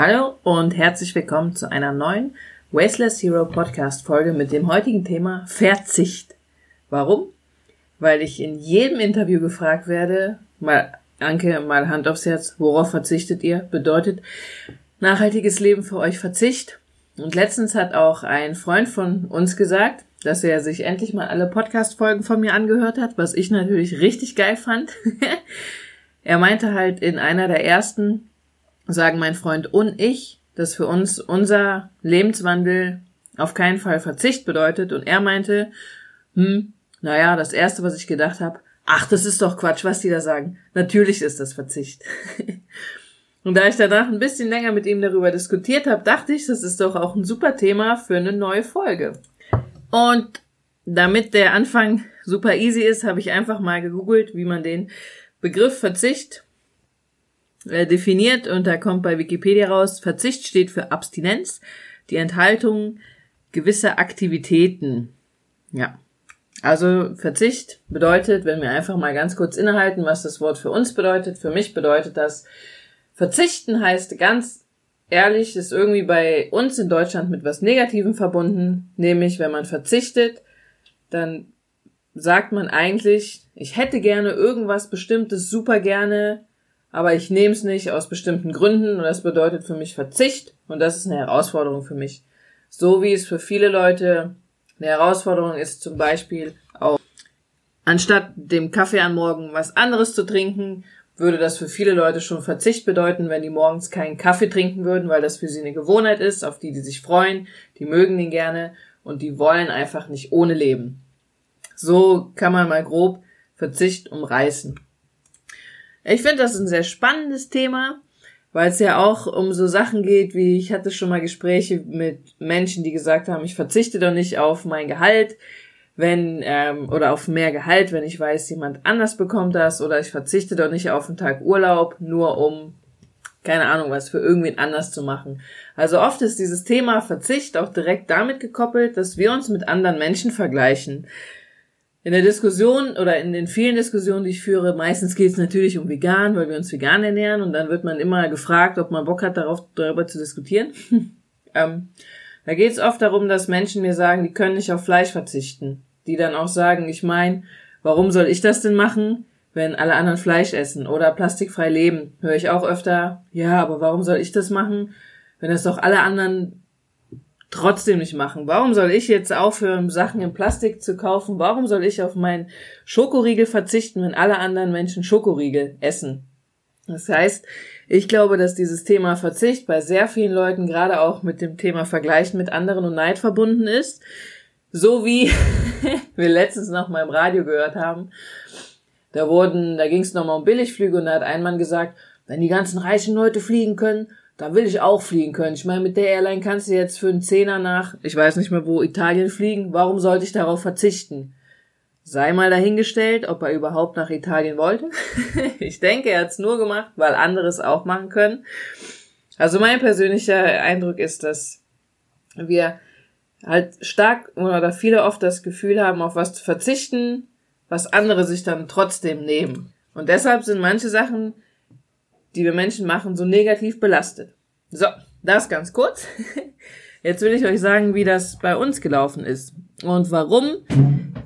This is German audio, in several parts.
Hallo und herzlich willkommen zu einer neuen Wasteless Hero Podcast Folge mit dem heutigen Thema Verzicht. Warum? Weil ich in jedem Interview gefragt werde, mal Anke, mal Hand aufs Herz, worauf verzichtet ihr? Bedeutet nachhaltiges Leben für euch Verzicht? Und letztens hat auch ein Freund von uns gesagt, dass er sich endlich mal alle Podcast-Folgen von mir angehört hat, was ich natürlich richtig geil fand. er meinte halt in einer der ersten, sagen mein Freund und ich, dass für uns unser Lebenswandel auf keinen Fall Verzicht bedeutet. Und er meinte, hm, naja, das erste, was ich gedacht habe, ach, das ist doch Quatsch, was die da sagen. Natürlich ist das Verzicht. Und da ich danach ein bisschen länger mit ihm darüber diskutiert habe, dachte ich, das ist doch auch ein super Thema für eine neue Folge. Und damit der Anfang super easy ist, habe ich einfach mal gegoogelt, wie man den Begriff Verzicht definiert und da kommt bei Wikipedia raus, Verzicht steht für Abstinenz, die Enthaltung gewisser Aktivitäten. Ja. Also Verzicht bedeutet, wenn wir einfach mal ganz kurz innehalten, was das Wort für uns bedeutet. Für mich bedeutet das, Verzichten heißt ganz ehrlich, ist irgendwie bei uns in Deutschland mit was Negativem verbunden. Nämlich, wenn man verzichtet, dann sagt man eigentlich, ich hätte gerne irgendwas Bestimmtes super gerne, aber ich nehme es nicht aus bestimmten Gründen und das bedeutet für mich Verzicht und das ist eine Herausforderung für mich. So wie es für viele Leute eine Herausforderung ist, zum Beispiel auch anstatt dem Kaffee am Morgen was anderes zu trinken, würde das für viele Leute schon Verzicht bedeuten, wenn die morgens keinen Kaffee trinken würden, weil das für sie eine Gewohnheit ist, auf die die sich freuen, die mögen den gerne und die wollen einfach nicht ohne leben. So kann man mal grob Verzicht umreißen. Ich finde das ein sehr spannendes Thema, weil es ja auch um so Sachen geht, wie ich hatte schon mal Gespräche mit Menschen, die gesagt haben, ich verzichte doch nicht auf mein Gehalt, wenn ähm, oder auf mehr Gehalt, wenn ich weiß, jemand anders bekommt das oder ich verzichte doch nicht auf einen Tag Urlaub, nur um keine Ahnung was für irgendwen anders zu machen. Also oft ist dieses Thema Verzicht auch direkt damit gekoppelt, dass wir uns mit anderen Menschen vergleichen. In der Diskussion oder in den vielen Diskussionen, die ich führe, meistens geht es natürlich um vegan, weil wir uns vegan ernähren und dann wird man immer gefragt, ob man Bock hat, darauf darüber zu diskutieren. ähm, da geht es oft darum, dass Menschen mir sagen, die können nicht auf Fleisch verzichten. Die dann auch sagen, ich meine, warum soll ich das denn machen, wenn alle anderen Fleisch essen oder plastikfrei leben? Höre ich auch öfter, ja, aber warum soll ich das machen, wenn das doch alle anderen trotzdem nicht machen. Warum soll ich jetzt aufhören, Sachen in Plastik zu kaufen? Warum soll ich auf meinen Schokoriegel verzichten, wenn alle anderen Menschen Schokoriegel essen? Das heißt, ich glaube, dass dieses Thema Verzicht bei sehr vielen Leuten gerade auch mit dem Thema Vergleichen mit anderen und Neid verbunden ist. So wie wir letztens noch mal im Radio gehört haben. Da wurden, da ging es nochmal um Billigflüge und da hat ein Mann gesagt, wenn die ganzen reichen Leute fliegen können, da will ich auch fliegen können. Ich meine, mit der Airline kannst du jetzt für einen Zehner nach, ich weiß nicht mehr wo, Italien fliegen. Warum sollte ich darauf verzichten? Sei mal dahingestellt, ob er überhaupt nach Italien wollte. ich denke, er hat es nur gemacht, weil andere es auch machen können. Also mein persönlicher Eindruck ist, dass wir halt stark oder viele oft das Gefühl haben, auf was zu verzichten, was andere sich dann trotzdem nehmen. Und deshalb sind manche Sachen die wir Menschen machen, so negativ belastet. So, das ganz kurz. Jetzt will ich euch sagen, wie das bei uns gelaufen ist und warum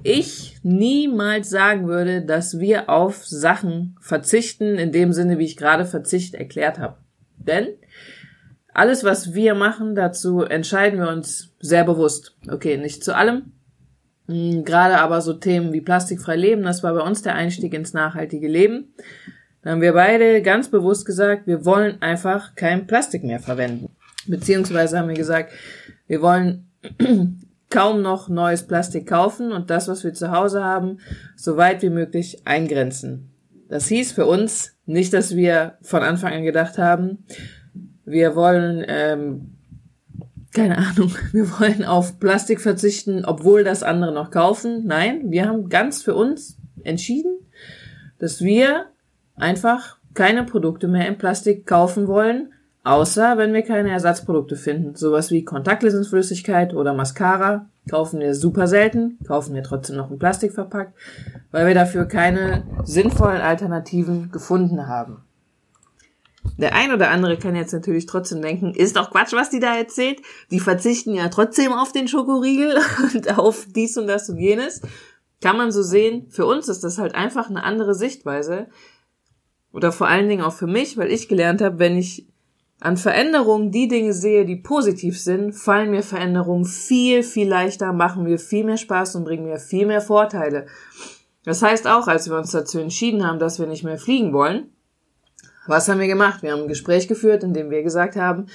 ich niemals sagen würde, dass wir auf Sachen verzichten, in dem Sinne, wie ich gerade Verzicht erklärt habe. Denn alles, was wir machen, dazu entscheiden wir uns sehr bewusst. Okay, nicht zu allem. Hm, gerade aber so Themen wie plastikfrei leben, das war bei uns der Einstieg ins nachhaltige Leben. Da haben wir beide ganz bewusst gesagt, wir wollen einfach kein Plastik mehr verwenden. Beziehungsweise haben wir gesagt, wir wollen kaum noch neues Plastik kaufen und das, was wir zu Hause haben, so weit wie möglich eingrenzen. Das hieß für uns nicht, dass wir von Anfang an gedacht haben, wir wollen, ähm, keine Ahnung, wir wollen auf Plastik verzichten, obwohl das andere noch kaufen. Nein, wir haben ganz für uns entschieden, dass wir einfach keine Produkte mehr in Plastik kaufen wollen, außer wenn wir keine Ersatzprodukte finden. Sowas wie Kontaktlinsenflüssigkeit oder Mascara kaufen wir super selten, kaufen wir trotzdem noch in Plastik verpackt, weil wir dafür keine sinnvollen Alternativen gefunden haben. Der ein oder andere kann jetzt natürlich trotzdem denken, ist doch Quatsch, was die da erzählt. Die verzichten ja trotzdem auf den Schokoriegel und auf dies und das und jenes. Kann man so sehen. Für uns ist das halt einfach eine andere Sichtweise. Oder vor allen Dingen auch für mich, weil ich gelernt habe, wenn ich an Veränderungen die Dinge sehe, die positiv sind, fallen mir Veränderungen viel, viel leichter, machen mir viel mehr Spaß und bringen mir viel mehr Vorteile. Das heißt auch, als wir uns dazu entschieden haben, dass wir nicht mehr fliegen wollen, was haben wir gemacht? Wir haben ein Gespräch geführt, in dem wir gesagt haben,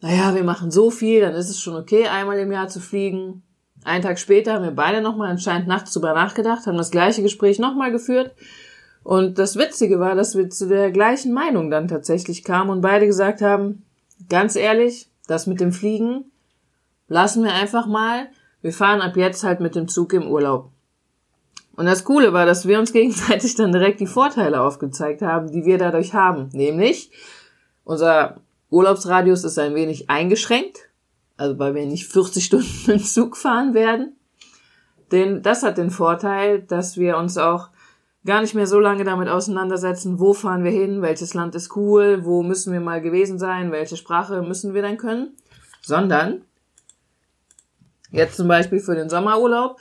naja, wir machen so viel, dann ist es schon okay, einmal im Jahr zu fliegen. Einen Tag später haben wir beide nochmal anscheinend nachts drüber nachgedacht, haben das gleiche Gespräch nochmal geführt. Und das Witzige war, dass wir zu der gleichen Meinung dann tatsächlich kamen und beide gesagt haben, ganz ehrlich, das mit dem Fliegen lassen wir einfach mal. Wir fahren ab jetzt halt mit dem Zug im Urlaub. Und das Coole war, dass wir uns gegenseitig dann direkt die Vorteile aufgezeigt haben, die wir dadurch haben. Nämlich, unser Urlaubsradius ist ein wenig eingeschränkt, also weil wir nicht 40 Stunden im Zug fahren werden. Denn das hat den Vorteil, dass wir uns auch gar nicht mehr so lange damit auseinandersetzen, wo fahren wir hin, welches Land ist cool, wo müssen wir mal gewesen sein, welche Sprache müssen wir dann können, sondern jetzt zum Beispiel für den Sommerurlaub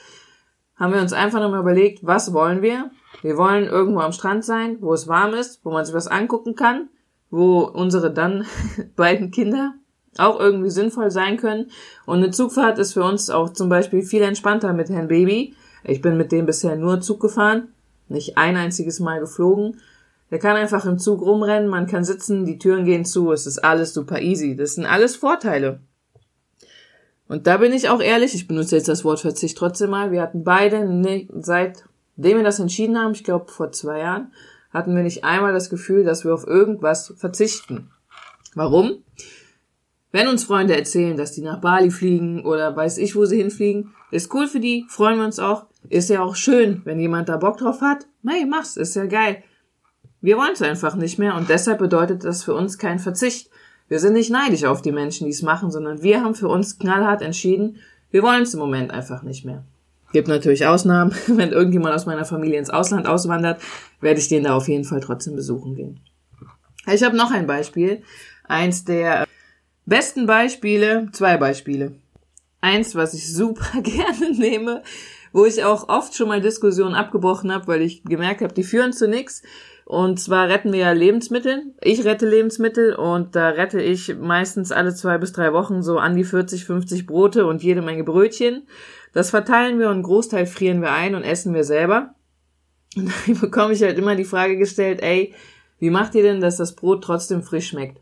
haben wir uns einfach nochmal überlegt, was wollen wir? Wir wollen irgendwo am Strand sein, wo es warm ist, wo man sich was angucken kann, wo unsere dann beiden Kinder auch irgendwie sinnvoll sein können. Und eine Zugfahrt ist für uns auch zum Beispiel viel entspannter mit Herrn Baby. Ich bin mit dem bisher nur Zug gefahren, nicht ein einziges Mal geflogen. Der kann einfach im Zug rumrennen, man kann sitzen, die Türen gehen zu, es ist alles super easy. Das sind alles Vorteile. Und da bin ich auch ehrlich, ich benutze jetzt das Wort Verzicht trotzdem mal. Wir hatten beide, nicht, seitdem wir das entschieden haben, ich glaube vor zwei Jahren, hatten wir nicht einmal das Gefühl, dass wir auf irgendwas verzichten. Warum? Wenn uns Freunde erzählen, dass die nach Bali fliegen oder weiß ich, wo sie hinfliegen, ist cool für die, freuen wir uns auch. Ist ja auch schön, wenn jemand da Bock drauf hat. Hey, mach's, ist ja geil. Wir wollen es einfach nicht mehr und deshalb bedeutet das für uns kein Verzicht. Wir sind nicht neidisch auf die Menschen, die es machen, sondern wir haben für uns knallhart entschieden, wir wollen es im Moment einfach nicht mehr. Gibt natürlich Ausnahmen. Wenn irgendjemand aus meiner Familie ins Ausland auswandert, werde ich den da auf jeden Fall trotzdem besuchen gehen. Ich habe noch ein Beispiel. Eins der besten Beispiele, zwei Beispiele. Eins, was ich super gerne nehme, wo ich auch oft schon mal Diskussionen abgebrochen habe, weil ich gemerkt habe, die führen zu nichts, und zwar retten wir ja Lebensmittel. Ich rette Lebensmittel und da rette ich meistens alle zwei bis drei Wochen so an die 40, 50 Brote und jede Menge Brötchen. Das verteilen wir und einen Großteil frieren wir ein und essen wir selber. Und da bekomme ich halt immer die Frage gestellt, ey, wie macht ihr denn, dass das Brot trotzdem frisch schmeckt?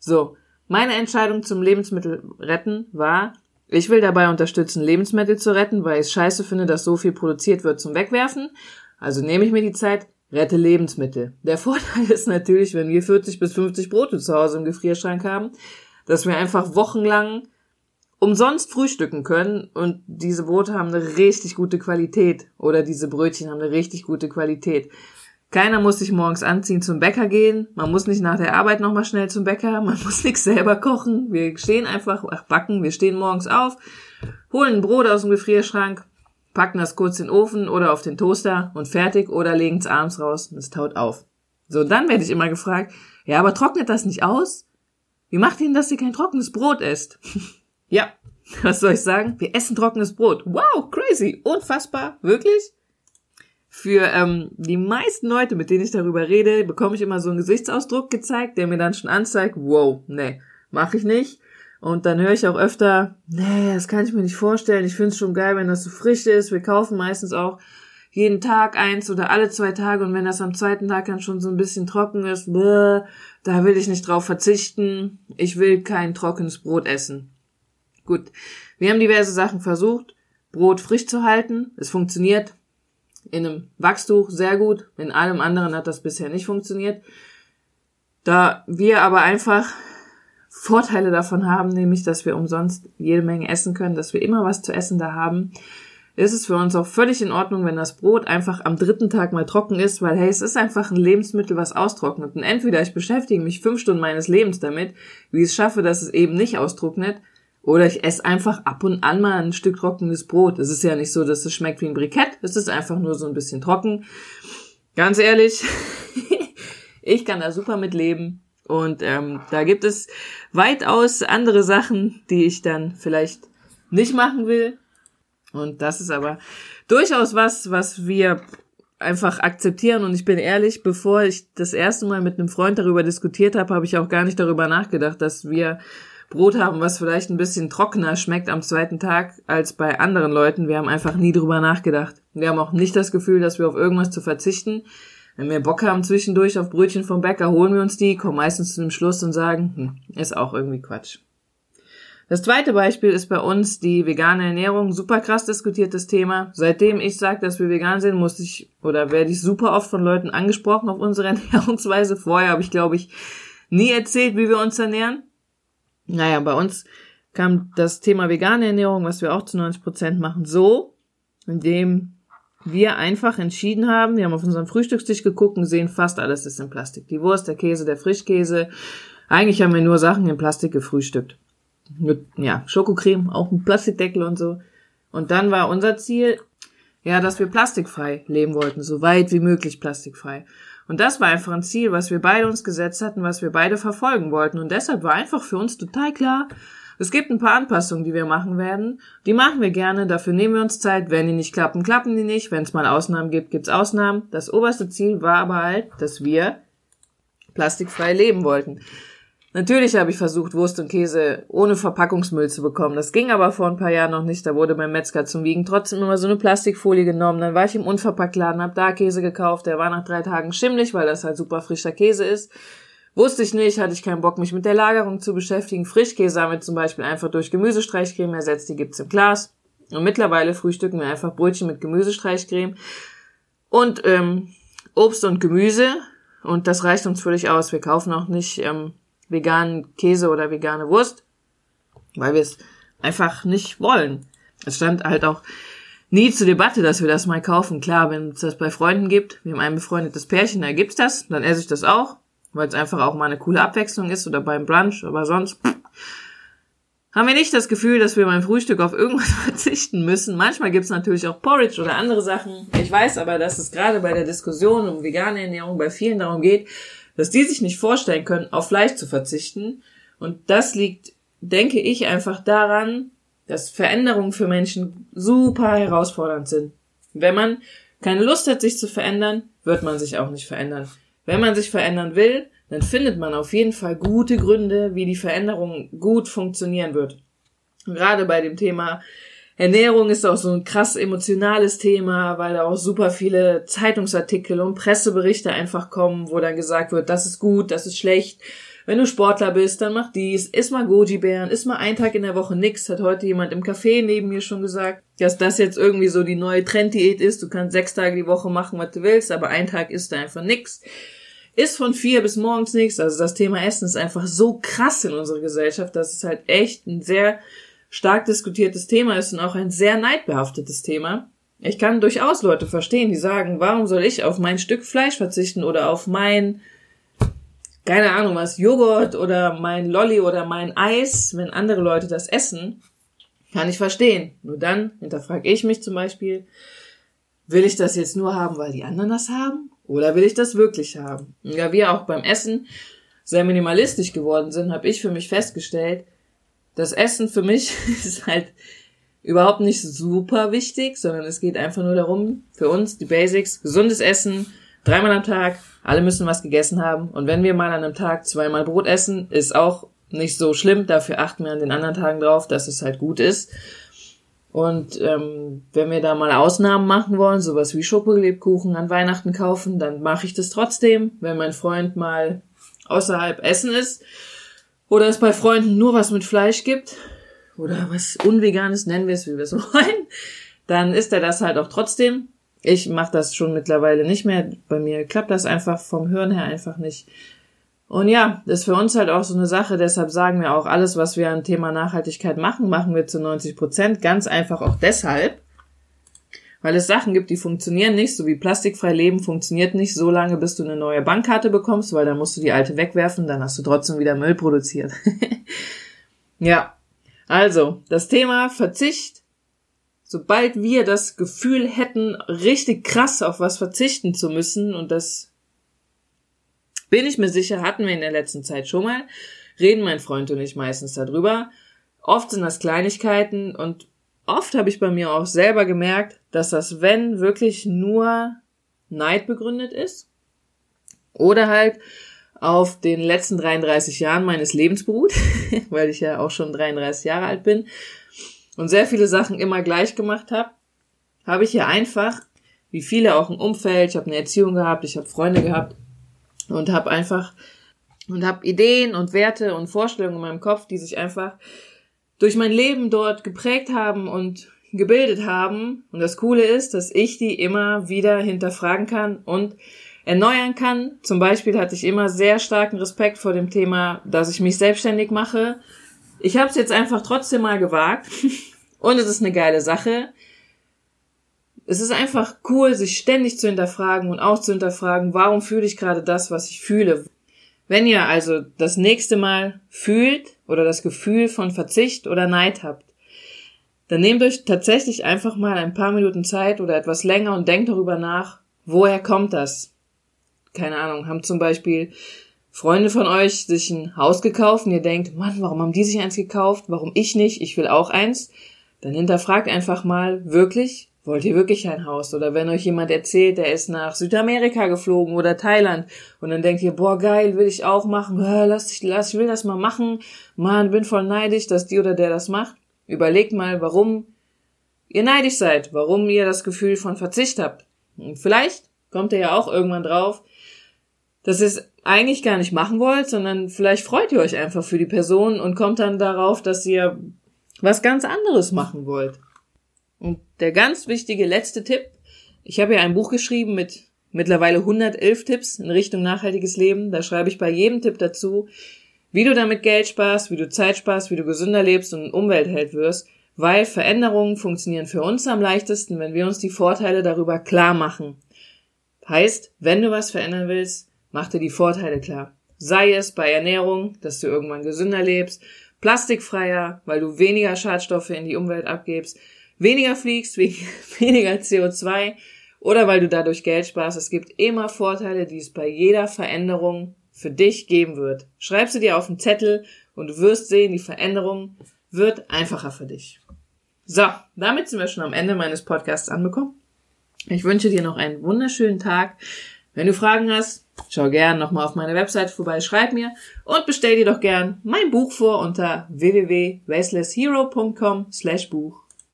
So, meine Entscheidung zum Lebensmittel retten war, ich will dabei unterstützen, Lebensmittel zu retten, weil ich es scheiße finde, dass so viel produziert wird zum Wegwerfen. Also nehme ich mir die Zeit, Rette Lebensmittel. Der Vorteil ist natürlich, wenn wir 40 bis 50 Brote zu Hause im Gefrierschrank haben, dass wir einfach wochenlang umsonst frühstücken können und diese Brote haben eine richtig gute Qualität oder diese Brötchen haben eine richtig gute Qualität. Keiner muss sich morgens anziehen zum Bäcker gehen, man muss nicht nach der Arbeit nochmal schnell zum Bäcker, man muss nichts selber kochen, wir stehen einfach, ach backen, wir stehen morgens auf, holen ein Brot aus dem Gefrierschrank, packen das kurz in den Ofen oder auf den Toaster und fertig oder legen es abends raus und es taut auf. So, dann werde ich immer gefragt, ja, aber trocknet das nicht aus? Wie macht ihr denn, dass ihr kein trockenes Brot esst? ja, was soll ich sagen? Wir essen trockenes Brot. Wow, crazy, unfassbar, wirklich? Für ähm, die meisten Leute, mit denen ich darüber rede, bekomme ich immer so einen Gesichtsausdruck gezeigt, der mir dann schon anzeigt, wow, nee, mache ich nicht. Und dann höre ich auch öfter, nee, das kann ich mir nicht vorstellen. Ich finde es schon geil, wenn das so frisch ist. Wir kaufen meistens auch jeden Tag eins oder alle zwei Tage und wenn das am zweiten Tag dann schon so ein bisschen trocken ist, bäh, da will ich nicht drauf verzichten. Ich will kein trockenes Brot essen. Gut, wir haben diverse Sachen versucht, Brot frisch zu halten. Es funktioniert in einem Wachstuch sehr gut. In allem anderen hat das bisher nicht funktioniert. Da wir aber einfach Vorteile davon haben, nämlich, dass wir umsonst jede Menge essen können, dass wir immer was zu essen da haben, ist es für uns auch völlig in Ordnung, wenn das Brot einfach am dritten Tag mal trocken ist, weil hey, es ist einfach ein Lebensmittel, was austrocknet. Und entweder ich beschäftige mich fünf Stunden meines Lebens damit, wie ich es schaffe, dass es eben nicht austrocknet, oder ich esse einfach ab und an mal ein Stück trockenes Brot. Es ist ja nicht so, dass es schmeckt wie ein Brikett, es ist einfach nur so ein bisschen trocken. Ganz ehrlich, Ich kann da super mit leben. Und ähm, da gibt es weitaus andere Sachen, die ich dann vielleicht nicht machen will. Und das ist aber durchaus was, was wir einfach akzeptieren. Und ich bin ehrlich, bevor ich das erste Mal mit einem Freund darüber diskutiert habe, habe ich auch gar nicht darüber nachgedacht, dass wir Brot haben, was vielleicht ein bisschen trockener schmeckt am zweiten Tag als bei anderen Leuten. Wir haben einfach nie drüber nachgedacht. Wir haben auch nicht das Gefühl, dass wir auf irgendwas zu verzichten. Wenn wir Bock haben zwischendurch auf Brötchen vom Bäcker, holen wir uns die, kommen meistens zu dem Schluss und sagen, hm, ist auch irgendwie Quatsch. Das zweite Beispiel ist bei uns die vegane Ernährung, super krass diskutiertes Thema. Seitdem ich sage, dass wir vegan sind, muss ich oder werde ich super oft von Leuten angesprochen auf unsere Ernährungsweise. Vorher habe ich, glaube ich, nie erzählt, wie wir uns ernähren. Naja, bei uns kam das Thema vegane Ernährung, was wir auch zu 90 Prozent machen, so, indem wir einfach entschieden haben, wir haben auf unseren Frühstückstisch geguckt und sehen, fast alles ist in Plastik. Die Wurst, der Käse, der Frischkäse. Eigentlich haben wir nur Sachen in Plastik gefrühstückt. Mit, ja, Schokocreme, auch ein Plastikdeckel und so. Und dann war unser Ziel, ja, dass wir plastikfrei leben wollten, so weit wie möglich plastikfrei. Und das war einfach ein Ziel, was wir beide uns gesetzt hatten, was wir beide verfolgen wollten. Und deshalb war einfach für uns total klar, es gibt ein paar Anpassungen, die wir machen werden. Die machen wir gerne, dafür nehmen wir uns Zeit. Wenn die nicht klappen, klappen die nicht. Wenn es mal Ausnahmen gibt, gibt's Ausnahmen. Das oberste Ziel war aber halt, dass wir plastikfrei leben wollten. Natürlich habe ich versucht, Wurst und Käse ohne Verpackungsmüll zu bekommen. Das ging aber vor ein paar Jahren noch nicht. Da wurde beim Metzger zum Wiegen trotzdem immer so eine Plastikfolie genommen. Dann war ich im Unverpacktladen, habe da Käse gekauft. Der war nach drei Tagen schimmlig, weil das halt super frischer Käse ist. Wusste ich nicht, hatte ich keinen Bock, mich mit der Lagerung zu beschäftigen. Frischkäse haben wir zum Beispiel einfach durch Gemüsestreichcreme ersetzt, die gibt's im Glas. Und mittlerweile frühstücken wir einfach Brötchen mit Gemüsestreichcreme und ähm, Obst und Gemüse. Und das reicht uns völlig aus. Wir kaufen auch nicht ähm, veganen Käse oder vegane Wurst, weil wir es einfach nicht wollen. Es stand halt auch nie zur Debatte, dass wir das mal kaufen. Klar, wenn es das bei Freunden gibt, wir haben ein befreundetes Pärchen, da gibt's das, dann esse ich das auch weil es einfach auch mal eine coole Abwechslung ist oder beim Brunch, aber sonst pff, haben wir nicht das Gefühl, dass wir beim Frühstück auf irgendwas verzichten müssen. Manchmal gibt's natürlich auch Porridge oder andere Sachen. Ich weiß aber, dass es gerade bei der Diskussion um vegane Ernährung bei vielen darum geht, dass die sich nicht vorstellen können, auf Fleisch zu verzichten. Und das liegt, denke ich, einfach daran, dass Veränderungen für Menschen super herausfordernd sind. Wenn man keine Lust hat, sich zu verändern, wird man sich auch nicht verändern. Wenn man sich verändern will, dann findet man auf jeden Fall gute Gründe, wie die Veränderung gut funktionieren wird. Gerade bei dem Thema Ernährung ist auch so ein krass emotionales Thema, weil da auch super viele Zeitungsartikel und Presseberichte einfach kommen, wo dann gesagt wird, das ist gut, das ist schlecht. Wenn du Sportler bist, dann mach dies, iss mal Goji-Bären, iss mal einen Tag in der Woche nix, hat heute jemand im Café neben mir schon gesagt, dass das jetzt irgendwie so die neue Trenddiät ist. Du kannst sechs Tage die Woche machen, was du willst, aber einen Tag isst du einfach nix ist von vier bis morgens nichts. Also das Thema Essen ist einfach so krass in unserer Gesellschaft, dass es halt echt ein sehr stark diskutiertes Thema ist und auch ein sehr neidbehaftetes Thema. Ich kann durchaus Leute verstehen, die sagen, warum soll ich auf mein Stück Fleisch verzichten oder auf mein, keine Ahnung was, Joghurt oder mein Lolli oder mein Eis, wenn andere Leute das essen, kann ich verstehen. Nur dann hinterfrage ich mich zum Beispiel, will ich das jetzt nur haben, weil die anderen das haben? Oder will ich das wirklich haben? Ja, wir auch beim Essen sehr minimalistisch geworden sind, habe ich für mich festgestellt, das Essen für mich ist halt überhaupt nicht super wichtig, sondern es geht einfach nur darum, für uns die Basics, gesundes Essen, dreimal am Tag, alle müssen was gegessen haben. Und wenn wir mal an einem Tag zweimal Brot essen, ist auch nicht so schlimm. Dafür achten wir an den anderen Tagen drauf, dass es halt gut ist. Und ähm, wenn wir da mal Ausnahmen machen wollen, sowas wie Schokolebkuchen an Weihnachten kaufen, dann mache ich das trotzdem, wenn mein Freund mal außerhalb Essen ist oder es bei Freunden nur was mit Fleisch gibt oder was Unveganes, nennen wir es, wie wir es wollen, dann isst er das halt auch trotzdem. Ich mache das schon mittlerweile nicht mehr. Bei mir klappt das einfach vom Hören her einfach nicht. Und ja, das ist für uns halt auch so eine Sache, deshalb sagen wir auch, alles, was wir an Thema Nachhaltigkeit machen, machen wir zu 90 Prozent. Ganz einfach auch deshalb, weil es Sachen gibt, die funktionieren nicht, so wie plastikfrei leben funktioniert nicht so lange, bis du eine neue Bankkarte bekommst, weil dann musst du die alte wegwerfen, dann hast du trotzdem wieder Müll produziert. ja, also, das Thema Verzicht, sobald wir das Gefühl hätten, richtig krass auf was verzichten zu müssen und das Bin ich mir sicher, hatten wir in der letzten Zeit schon mal, reden mein Freund und ich meistens darüber. Oft sind das Kleinigkeiten und oft habe ich bei mir auch selber gemerkt, dass das Wenn wirklich nur Neid begründet ist oder halt auf den letzten 33 Jahren meines Lebens beruht, weil ich ja auch schon 33 Jahre alt bin und sehr viele Sachen immer gleich gemacht habe, habe ich hier einfach, wie viele auch ein Umfeld, ich habe eine Erziehung gehabt, ich habe Freunde gehabt und habe einfach und habe Ideen und Werte und Vorstellungen in meinem Kopf, die sich einfach durch mein Leben dort geprägt haben und gebildet haben. Und das Coole ist, dass ich die immer wieder hinterfragen kann und erneuern kann. Zum Beispiel hatte ich immer sehr starken Respekt vor dem Thema, dass ich mich selbstständig mache. Ich habe es jetzt einfach trotzdem mal gewagt und es ist eine geile Sache. Es ist einfach cool, sich ständig zu hinterfragen und auch zu hinterfragen, warum fühle ich gerade das, was ich fühle. Wenn ihr also das nächste Mal fühlt oder das Gefühl von Verzicht oder Neid habt, dann nehmt euch tatsächlich einfach mal ein paar Minuten Zeit oder etwas länger und denkt darüber nach, woher kommt das? keine Ahnung, haben zum Beispiel Freunde von euch sich ein Haus gekauft und ihr denkt, Mann, warum haben die sich eins gekauft? Warum ich nicht? Ich will auch eins. Dann hinterfragt einfach mal, wirklich? Wollt ihr wirklich ein Haus? Oder wenn euch jemand erzählt, der ist nach Südamerika geflogen oder Thailand und dann denkt ihr, boah, geil, will ich auch machen. Lass ich, lass, ich will das mal machen. Mann, bin voll neidisch, dass die oder der das macht. Überlegt mal, warum ihr neidisch seid, warum ihr das Gefühl von Verzicht habt. Und vielleicht kommt ihr ja auch irgendwann drauf, dass ihr es eigentlich gar nicht machen wollt, sondern vielleicht freut ihr euch einfach für die Person und kommt dann darauf, dass ihr was ganz anderes machen wollt. Und der ganz wichtige letzte Tipp, ich habe ja ein Buch geschrieben mit mittlerweile 111 Tipps in Richtung nachhaltiges Leben. Da schreibe ich bei jedem Tipp dazu, wie du damit Geld sparst, wie du Zeit sparst, wie du gesünder lebst und Umweltheld wirst, weil Veränderungen funktionieren für uns am leichtesten, wenn wir uns die Vorteile darüber klar machen. Heißt, wenn du was verändern willst, Mach dir die Vorteile klar. Sei es bei Ernährung, dass du irgendwann gesünder lebst, plastikfreier, weil du weniger Schadstoffe in die Umwelt abgibst, weniger fliegst, weniger CO2 oder weil du dadurch Geld sparst. Es gibt immer Vorteile, die es bei jeder Veränderung für dich geben wird. Schreib sie dir auf den Zettel und du wirst sehen, die Veränderung wird einfacher für dich. So, damit sind wir schon am Ende meines Podcasts angekommen. Ich wünsche dir noch einen wunderschönen Tag. Wenn du Fragen hast, schau gern nochmal auf meine Website vorbei, schreib mir und bestell dir doch gern mein Buch vor unter www.waselesshero.com slash Buch.